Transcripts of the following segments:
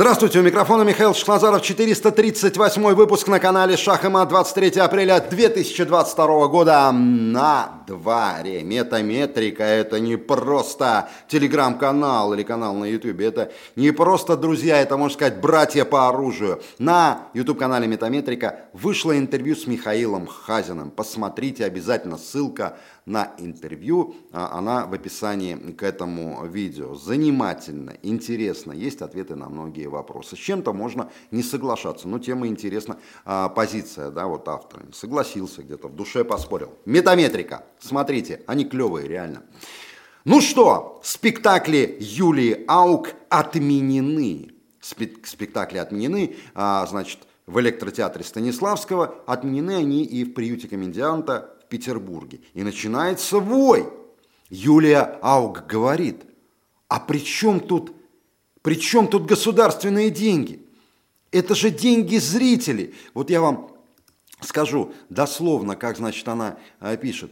Здравствуйте, у микрофона Михаил Шахназаров, 438 выпуск на канале Шах и Мат, 23 апреля 2022 года на дворе. Метаметрика это не просто телеграм-канал или канал на ютубе, это не просто друзья, это, можно сказать, братья по оружию. На ютуб-канале Метаметрика вышло интервью с Михаилом Хазиным. Посмотрите обязательно, ссылка на интервью, а, она в описании к этому видео. Занимательно, интересно, есть ответы на многие вопросы. С чем-то можно не соглашаться, но тема интересна, а, позиция, да, вот автора. Согласился где-то, в душе поспорил. Метаметрика, смотрите, они клевые, реально. Ну что, спектакли Юлии Аук отменены. Спектакли отменены, а, значит, в электротеатре Станиславского, отменены они и в приюте комедианта Петербурге. И начинается вой. Юлия Ауг говорит, а при чем тут, при чем тут государственные деньги? Это же деньги зрителей. Вот я вам скажу дословно, как, значит, она э, пишет.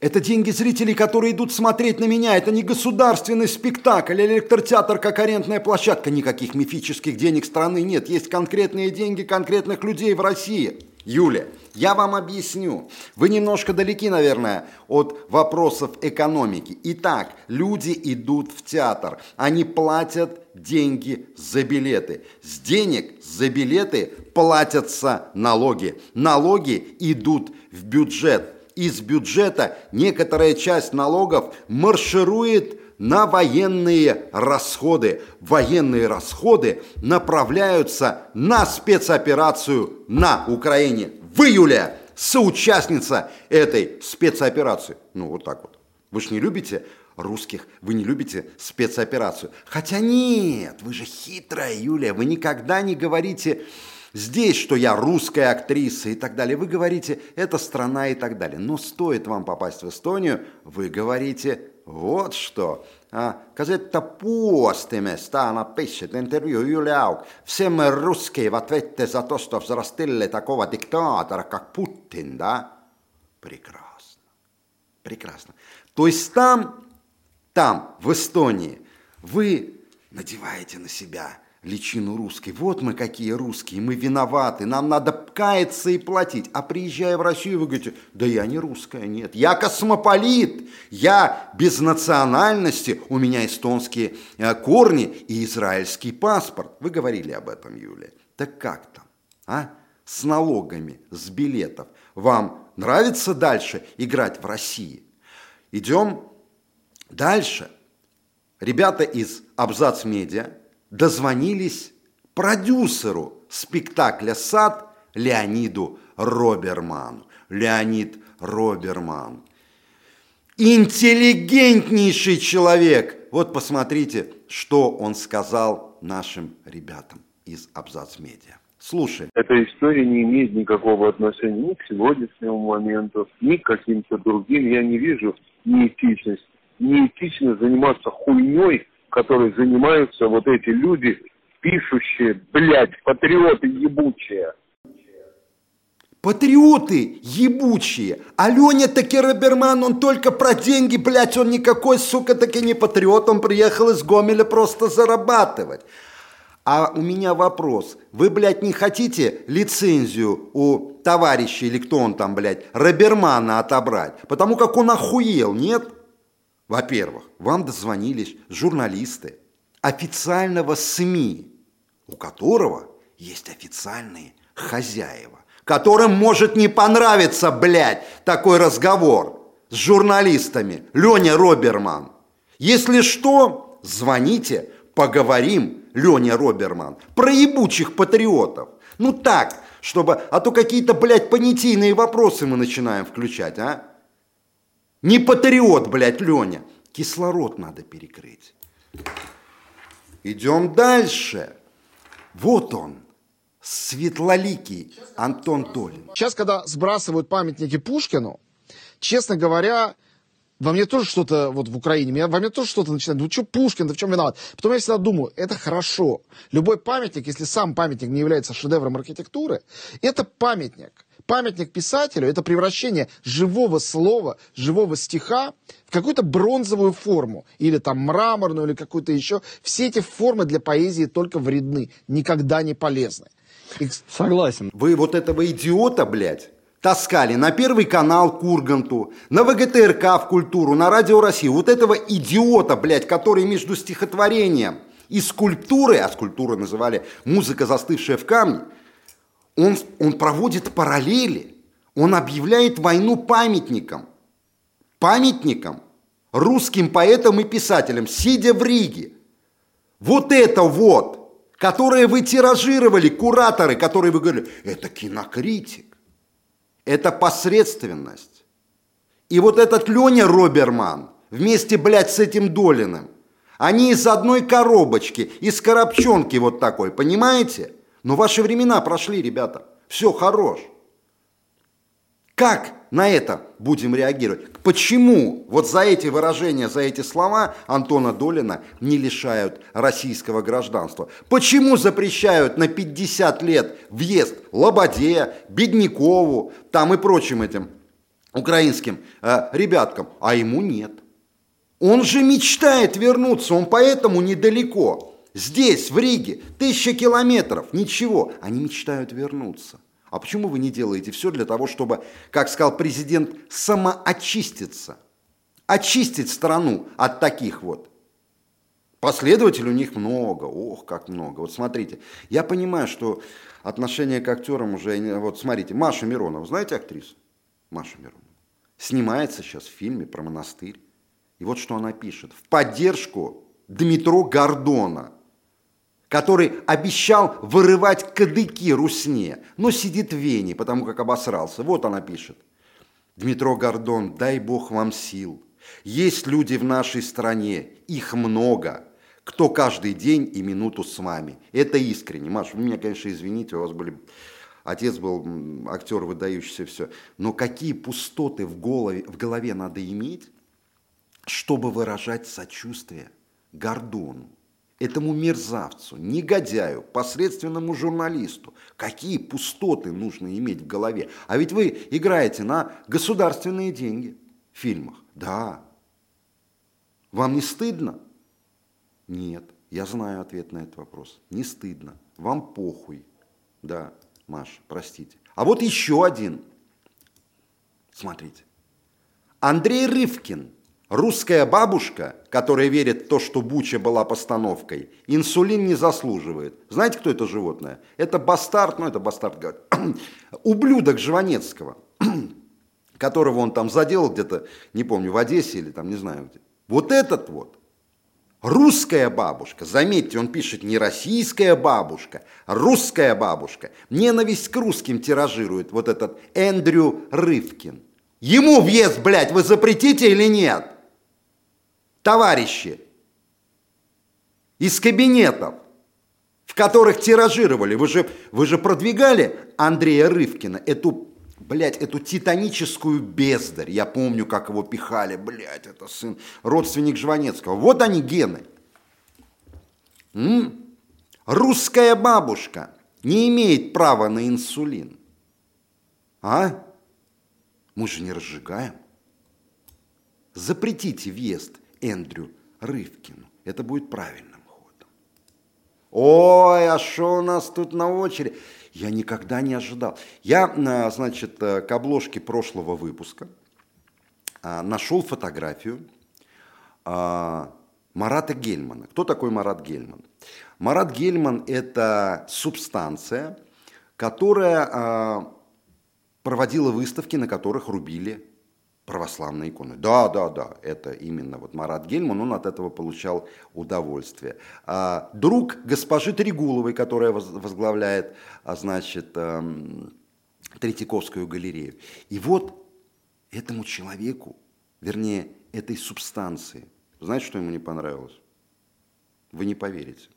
Это деньги зрителей, которые идут смотреть на меня. Это не государственный спектакль, электротеатр как арендная площадка. Никаких мифических денег страны нет. Есть конкретные деньги конкретных людей в России. Юля, я вам объясню. Вы немножко далеки, наверное, от вопросов экономики. Итак, люди идут в театр. Они платят деньги за билеты. С денег за билеты платятся налоги. Налоги идут в бюджет. Из бюджета некоторая часть налогов марширует на военные расходы. Военные расходы направляются на спецоперацию на Украине. В июле соучастница этой спецоперации. Ну, вот так вот. Вы же не любите русских, вы не любите спецоперацию. Хотя нет, вы же хитрая, Юлия, вы никогда не говорите здесь, что я русская актриса и так далее. Вы говорите, это страна и так далее. Но стоит вам попасть в Эстонию, вы говорите вот что. А, Казetta puostimestä она пишет интервью Юлия Аук. Все мы русские в ответе за то, что взрастили такого диктатора, как Путин, да? Прекрасно. Прекрасно. То есть там, там, в Эстонии, вы надеваете на себя личину русской. Вот мы какие русские, мы виноваты, нам надо каяться и платить. А приезжая в Россию, вы говорите, да я не русская, нет, я космополит, я без национальности, у меня эстонские э, корни и израильский паспорт. Вы говорили об этом, Юлия. Так как там, а? С налогами, с билетов. Вам нравится дальше играть в России? Идем дальше. Ребята из Абзац Медиа дозвонились продюсеру спектакля «Сад» Леониду Роберману. Леонид Роберман. Интеллигентнейший человек. Вот посмотрите, что он сказал нашим ребятам из Абзац Медиа. Слушай. Эта история не имеет никакого отношения ни к сегодняшнему моменту, ни к каким-то другим. Я не вижу неэтичность. Неэтично заниматься хуйней, которой занимаются вот эти люди, пишущие, блядь, патриоты ебучие. Патриоты ебучие. А таки Роберман, он только про деньги, блядь, он никакой, сука, таки не патриот, он приехал из Гомеля просто зарабатывать. А у меня вопрос. Вы, блядь, не хотите лицензию у товарища или кто он там, блядь, Робермана отобрать? Потому как он охуел, нет? Во-первых, вам дозвонились журналисты официального СМИ, у которого есть официальные хозяева, которым может не понравиться, блядь, такой разговор с журналистами. Леня Роберман. Если что, звоните, поговорим, Леня Роберман, про ебучих патриотов. Ну так, чтобы, а то какие-то, блядь, понятийные вопросы мы начинаем включать, а? Не патриот, блядь, Леня. Кислород надо перекрыть. Идем дальше. Вот он, светлоликий Антон Толин. Сейчас, когда сбрасывают памятники Пушкину, честно говоря, во мне тоже что-то, вот в Украине, меня, во мне тоже что-то начинает, ну что Пушкин, да в чем виноват? Потом я всегда думаю, это хорошо. Любой памятник, если сам памятник не является шедевром архитектуры, это памятник. Памятник писателю – это превращение живого слова, живого стиха в какую-то бронзовую форму. Или там мраморную, или какую-то еще. Все эти формы для поэзии только вредны, никогда не полезны. И... Согласен. Вы вот этого идиота, блядь, таскали на Первый канал Курганту, на ВГТРК в культуру, на Радио России. Вот этого идиота, блядь, который между стихотворением и скульптурой, а скульптуры называли «музыка, застывшая в камне», он, он проводит параллели, он объявляет войну памятникам. Памятникам, русским поэтам и писателям, сидя в Риге. Вот это вот, которое вы тиражировали, кураторы, которые вы говорили, это кинокритик. Это посредственность. И вот этот Леня Роберман вместе, блядь, с этим Долиным, они из одной коробочки, из коробчонки вот такой, понимаете? Но ваши времена прошли, ребята. Все, хорош. Как на это будем реагировать? Почему вот за эти выражения, за эти слова Антона Долина не лишают российского гражданства? Почему запрещают на 50 лет въезд Лободе, Беднякову, там и прочим этим украинским э, ребяткам, а ему нет? Он же мечтает вернуться, он поэтому недалеко. Здесь, в Риге, тысяча километров, ничего. Они мечтают вернуться. А почему вы не делаете все для того, чтобы, как сказал президент, самоочиститься? Очистить страну от таких вот. Последователей у них много, ох, как много. Вот смотрите, я понимаю, что отношение к актерам уже, вот смотрите, Маша Миронова, знаете актрису? Маша Миронова. Снимается сейчас в фильме про монастырь. И вот что она пишет. В поддержку Дмитро Гордона – который обещал вырывать кадыки Русне, но сидит в Вене, потому как обосрался. Вот она пишет. Дмитро Гордон, дай бог вам сил. Есть люди в нашей стране, их много, кто каждый день и минуту с вами. Это искренне. Маш, вы меня, конечно, извините, у вас были... Отец был актер, выдающийся все. Но какие пустоты в голове, в голове надо иметь, чтобы выражать сочувствие Гордону? Этому мерзавцу, негодяю, посредственному журналисту, какие пустоты нужно иметь в голове. А ведь вы играете на государственные деньги в фильмах. Да. Вам не стыдно? Нет. Я знаю ответ на этот вопрос. Не стыдно. Вам похуй. Да, Маша, простите. А вот еще один. Смотрите. Андрей Рывкин – Русская бабушка, которая верит в то, что Буча была постановкой, инсулин не заслуживает. Знаете, кто это животное? Это бастард, ну это бастард, ублюдок Жванецкого, которого он там заделал где-то, не помню, в Одессе или там, не знаю где. Вот этот вот, русская бабушка, заметьте, он пишет не российская бабушка, русская бабушка, ненависть к русским тиражирует вот этот Эндрю Рывкин. Ему въезд, блядь, вы запретите или нет? Товарищи из кабинетов, в которых тиражировали. Вы же, вы же продвигали Андрея Рывкина, эту, блядь, эту титаническую бездарь. Я помню, как его пихали, блядь, это сын, родственник Жванецкого. Вот они гены. М? Русская бабушка не имеет права на инсулин. А? Мы же не разжигаем. Запретите въезд – Эндрю Рывкину. Это будет правильным ходом. Ой, а что у нас тут на очереди? Я никогда не ожидал. Я, а, значит, э, к обложке прошлого выпуска а, нашел фотографию Марата Гельмана. Кто такой Марат Гельман? Марат Гельман – это субстанция, которая проводила выставки, на которых рубили православные иконы. Да, да, да, это именно вот Марат Гельман, он от этого получал удовольствие. А, друг госпожи Трегуловой, которая возглавляет, а, значит, эм, Третьяковскую галерею. И вот этому человеку, вернее, этой субстанции, знаете, что ему не понравилось? Вы не поверите.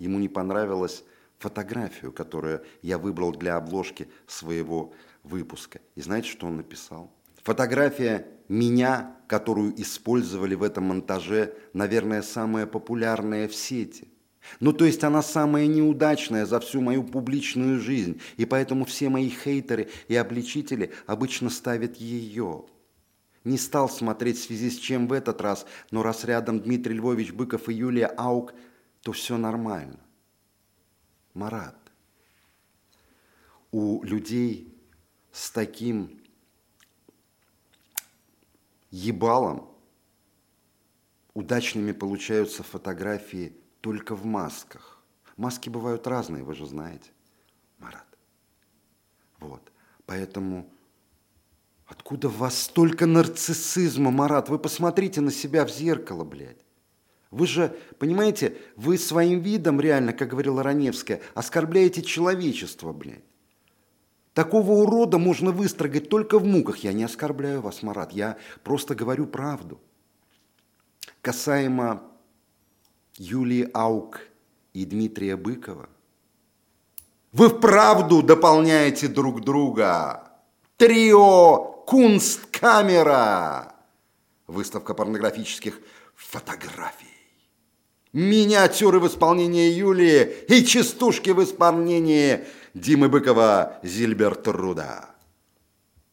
Ему не понравилась фотографию, которую я выбрал для обложки своего выпуска. И знаете, что он написал? Фотография меня, которую использовали в этом монтаже, наверное, самая популярная в сети. Ну, то есть она самая неудачная за всю мою публичную жизнь, и поэтому все мои хейтеры и обличители обычно ставят ее. Не стал смотреть в связи с чем в этот раз, но раз рядом Дмитрий Львович Быков и Юлия Аук, то все нормально. Марат, у людей с таким ебалом удачными получаются фотографии только в масках. Маски бывают разные, вы же знаете, Марат. Вот, поэтому откуда в вас столько нарциссизма, Марат? Вы посмотрите на себя в зеркало, блядь. Вы же, понимаете, вы своим видом реально, как говорила Раневская, оскорбляете человечество, блядь. Такого урода можно выстрогать только в муках. Я не оскорбляю вас, Марат, я просто говорю правду. Касаемо Юлии Аук и Дмитрия Быкова. Вы вправду дополняете друг друга. Трио Кунсткамера. Выставка порнографических фотографий. Миниатюры в исполнении Юлии и частушки в исполнении Димы Быкова Зильбертруда.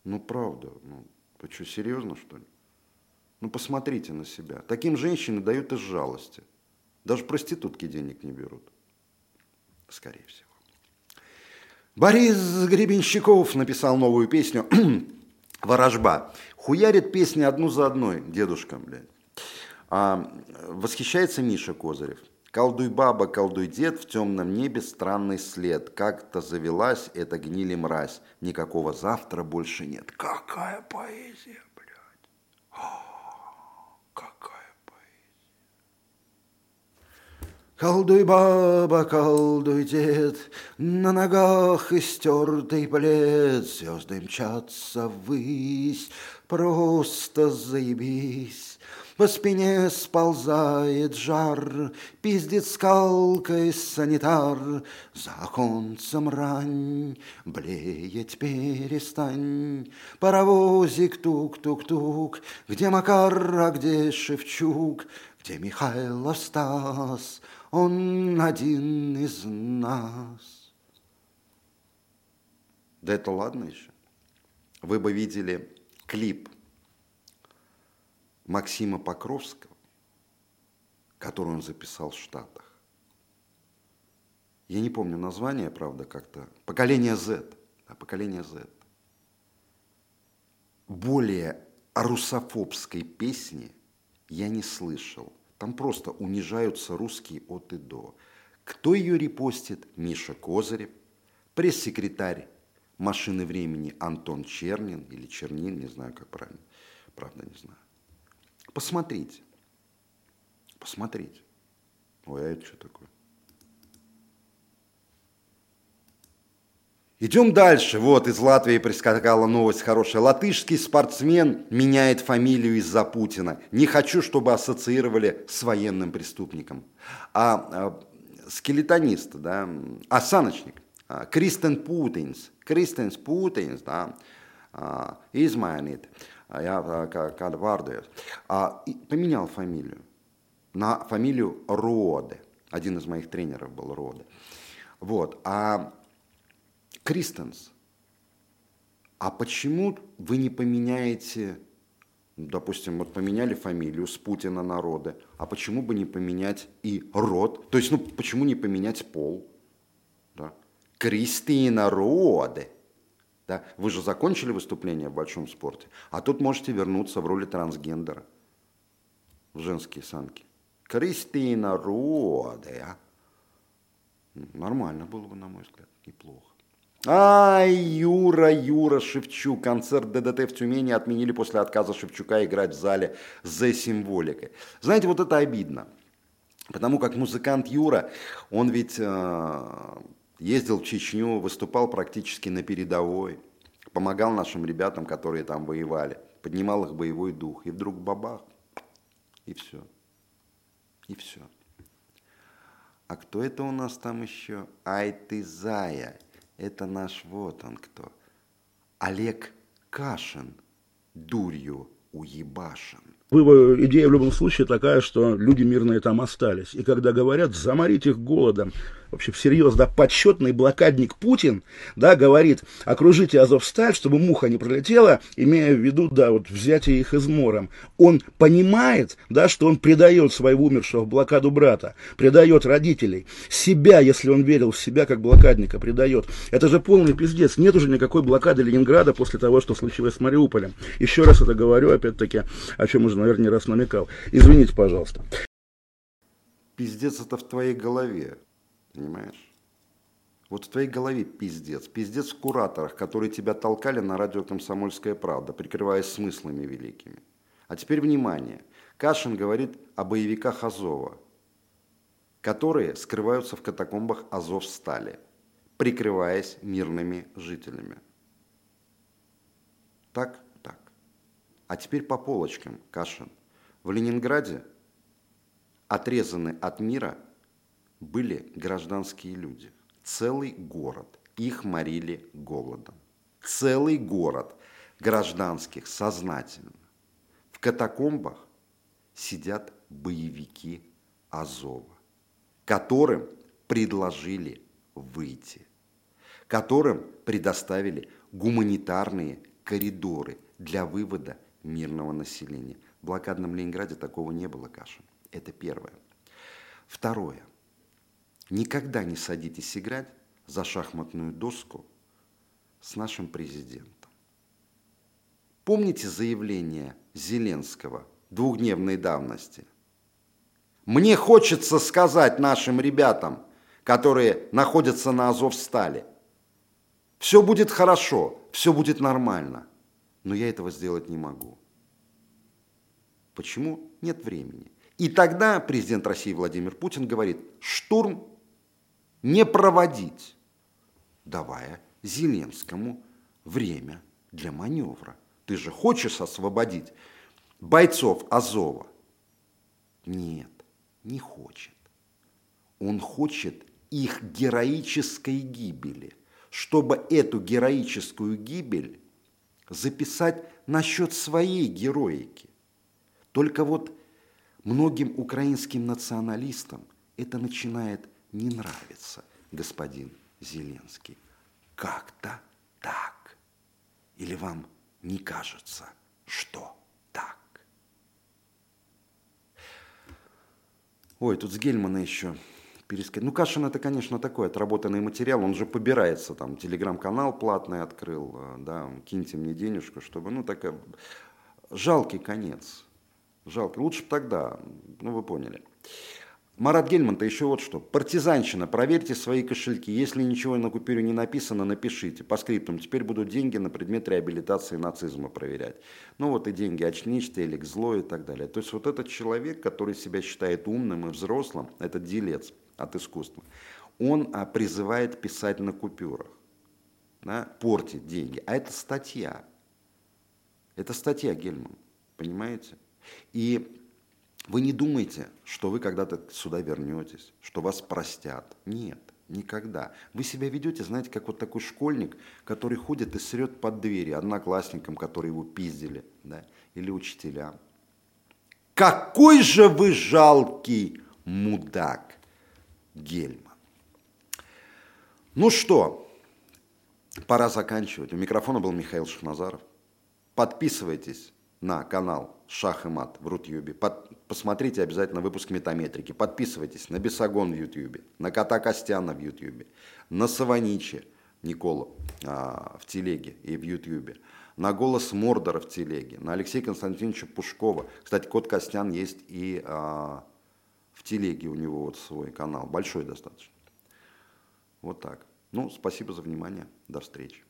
Ну, правда, ну, вы что, серьезно, что ли? Ну, посмотрите на себя. Таким женщины дают из жалости. Даже проститутки денег не берут. Скорее всего. Борис Гребенщиков написал новую песню «Ворожба». Хуярит песни одну за одной, дедушка, блядь. А, восхищается Миша Козырев – Колдуй баба, колдуй дед, в темном небе странный след. Как-то завелась эта гнили мразь. Никакого завтра больше нет. Какая поэзия, блядь. О, какая поэзия. Колдуй баба, колдуй дед, На ногах истертый плед, Звезды мчатся ввысь, Просто заебись. По спине сползает жар, Пиздит скалкой санитар. За оконцем рань, блеять перестань. Паровозик тук-тук-тук, Где Макар, а где Шевчук, Где Михайлов Стас, Он один из нас. Да это ладно еще. Вы бы видели клип Максима Покровского, который он записал в Штатах. Я не помню название, правда, как-то. Поколение Z. Да, поколение Z. Более русофобской песни я не слышал. Там просто унижаются русские от и до. Кто ее репостит? Миша Козырев, пресс-секретарь машины времени Антон Чернин или Чернин, не знаю, как правильно, правда не знаю. Посмотрите. Посмотрите. Ой, а это что такое? Идем дальше. Вот из Латвии прискакала новость хорошая. Латышский спортсмен меняет фамилию из-за Путина. Не хочу, чтобы ассоциировали с военным преступником. А, а скелетонист, да, осаночник, а, Кристен Путинс, Кристенс Путинс, да, а, измайнит. Я kādu vārdu поменял фамилию на фамилию Роде. Один из моих тренеров был Роде. Вот. А Кристенс, а почему вы не поменяете, допустим, вот поменяли фамилию с Путина на Роде, а почему бы не поменять и род? То есть, ну, почему не поменять пол? Да? Кристина Роде. Да? Вы же закончили выступление в большом спорте, а тут можете вернуться в роли трансгендера в женские санки. Кристина Роде. А? Нормально было бы, на мой взгляд, неплохо. Ай, Юра, Юра, Шевчук. Концерт ДДТ в Тюмени отменили после отказа Шевчука играть в зале за символикой. Знаете, вот это обидно. Потому как музыкант Юра, он ведь э, ездил в Чечню, выступал практически на передовой, помогал нашим ребятам, которые там воевали, поднимал их боевой дух. И вдруг бабах, и все. И все. А кто это у нас там еще? Ай ты зая. Это наш вот он кто. Олег Кашин. дурью уебашен. Идея в любом случае такая, что люди мирные там остались. И когда говорят, заморить их голодом, вообще всерьез, да, подсчетный блокадник Путин, да, говорит, окружите Азовсталь, чтобы муха не пролетела, имея в виду, да, вот взятие их измором. Он понимает, да, что он предает своего умершего в блокаду брата, предает родителей, себя, если он верил в себя как блокадника, предает. Это же полный пиздец. Нет уже никакой блокады Ленинграда после того, что случилось с Мариуполем. Еще раз это говорю, опять-таки, о чем уже наверное, не раз намекал. Извините, пожалуйста. Пиздец это в твоей голове, понимаешь? Вот в твоей голове пиздец. Пиздец в кураторах, которые тебя толкали на радио «Комсомольская правда», прикрываясь смыслами великими. А теперь внимание. Кашин говорит о боевиках Азова, которые скрываются в катакомбах Азов-Стали, прикрываясь мирными жителями. Так? А теперь по полочкам, Кашин. В Ленинграде отрезаны от мира были гражданские люди. Целый город. Их морили голодом. Целый город гражданских сознательно. В катакомбах сидят боевики Азова, которым предложили выйти, которым предоставили гуманитарные коридоры для вывода мирного населения. В блокадном Ленинграде такого не было, Кашин. Это первое. Второе. Никогда не садитесь играть за шахматную доску с нашим президентом. Помните заявление Зеленского двухдневной давности? Мне хочется сказать нашим ребятам, которые находятся на Азовстале, все будет хорошо, все будет нормально – но я этого сделать не могу. Почему? Нет времени. И тогда президент России Владимир Путин говорит, штурм не проводить, давая Зеленскому время для маневра. Ты же хочешь освободить бойцов Азова? Нет, не хочет. Он хочет их героической гибели, чтобы эту героическую гибель записать насчет своей героики. Только вот многим украинским националистам это начинает не нравиться, господин Зеленский. Как-то так. Или вам не кажется, что так? Ой, тут с Гельмана еще пересказать. Ну, Кашин это, конечно, такой отработанный материал, он же побирается, там, телеграм-канал платный открыл, э, да, киньте мне денежку, чтобы, ну, такая, жалкий конец, жалкий, лучше бы тогда, ну, вы поняли. Марат Гельман-то еще вот что. Партизанщина. Проверьте свои кошельки. Если ничего на купюре не написано, напишите. По скриптам. Теперь будут деньги на предмет реабилитации нацизма проверять. Ну вот и деньги очничьте или к зло и так далее. То есть вот этот человек, который себя считает умным и взрослым, этот делец, от искусства, он а, призывает писать на купюрах, да, портить деньги. А это статья. Это статья Гельман, понимаете? И вы не думайте, что вы когда-то сюда вернетесь, что вас простят. Нет, никогда. Вы себя ведете, знаете, как вот такой школьник, который ходит и срет под двери одноклассникам, которые его пиздили, да, или учителям. Какой же вы жалкий мудак! Гельман. Ну что, пора заканчивать. У микрофона был Михаил Шахназаров. Подписывайтесь на канал Шах и Мат в Рутюбе. Под, посмотрите обязательно выпуск Метаметрики. Подписывайтесь на Бесогон в Ютьюбе, на Кота Костяна в Ютьюбе, на Саваничи Николу а, в Телеге и в Ютьюбе, на Голос Мордора в Телеге, на Алексея Константиновича Пушкова. Кстати, Кот Костян есть и а, в телеге у него вот свой канал, большой достаточно. Вот так. Ну, спасибо за внимание. До встречи.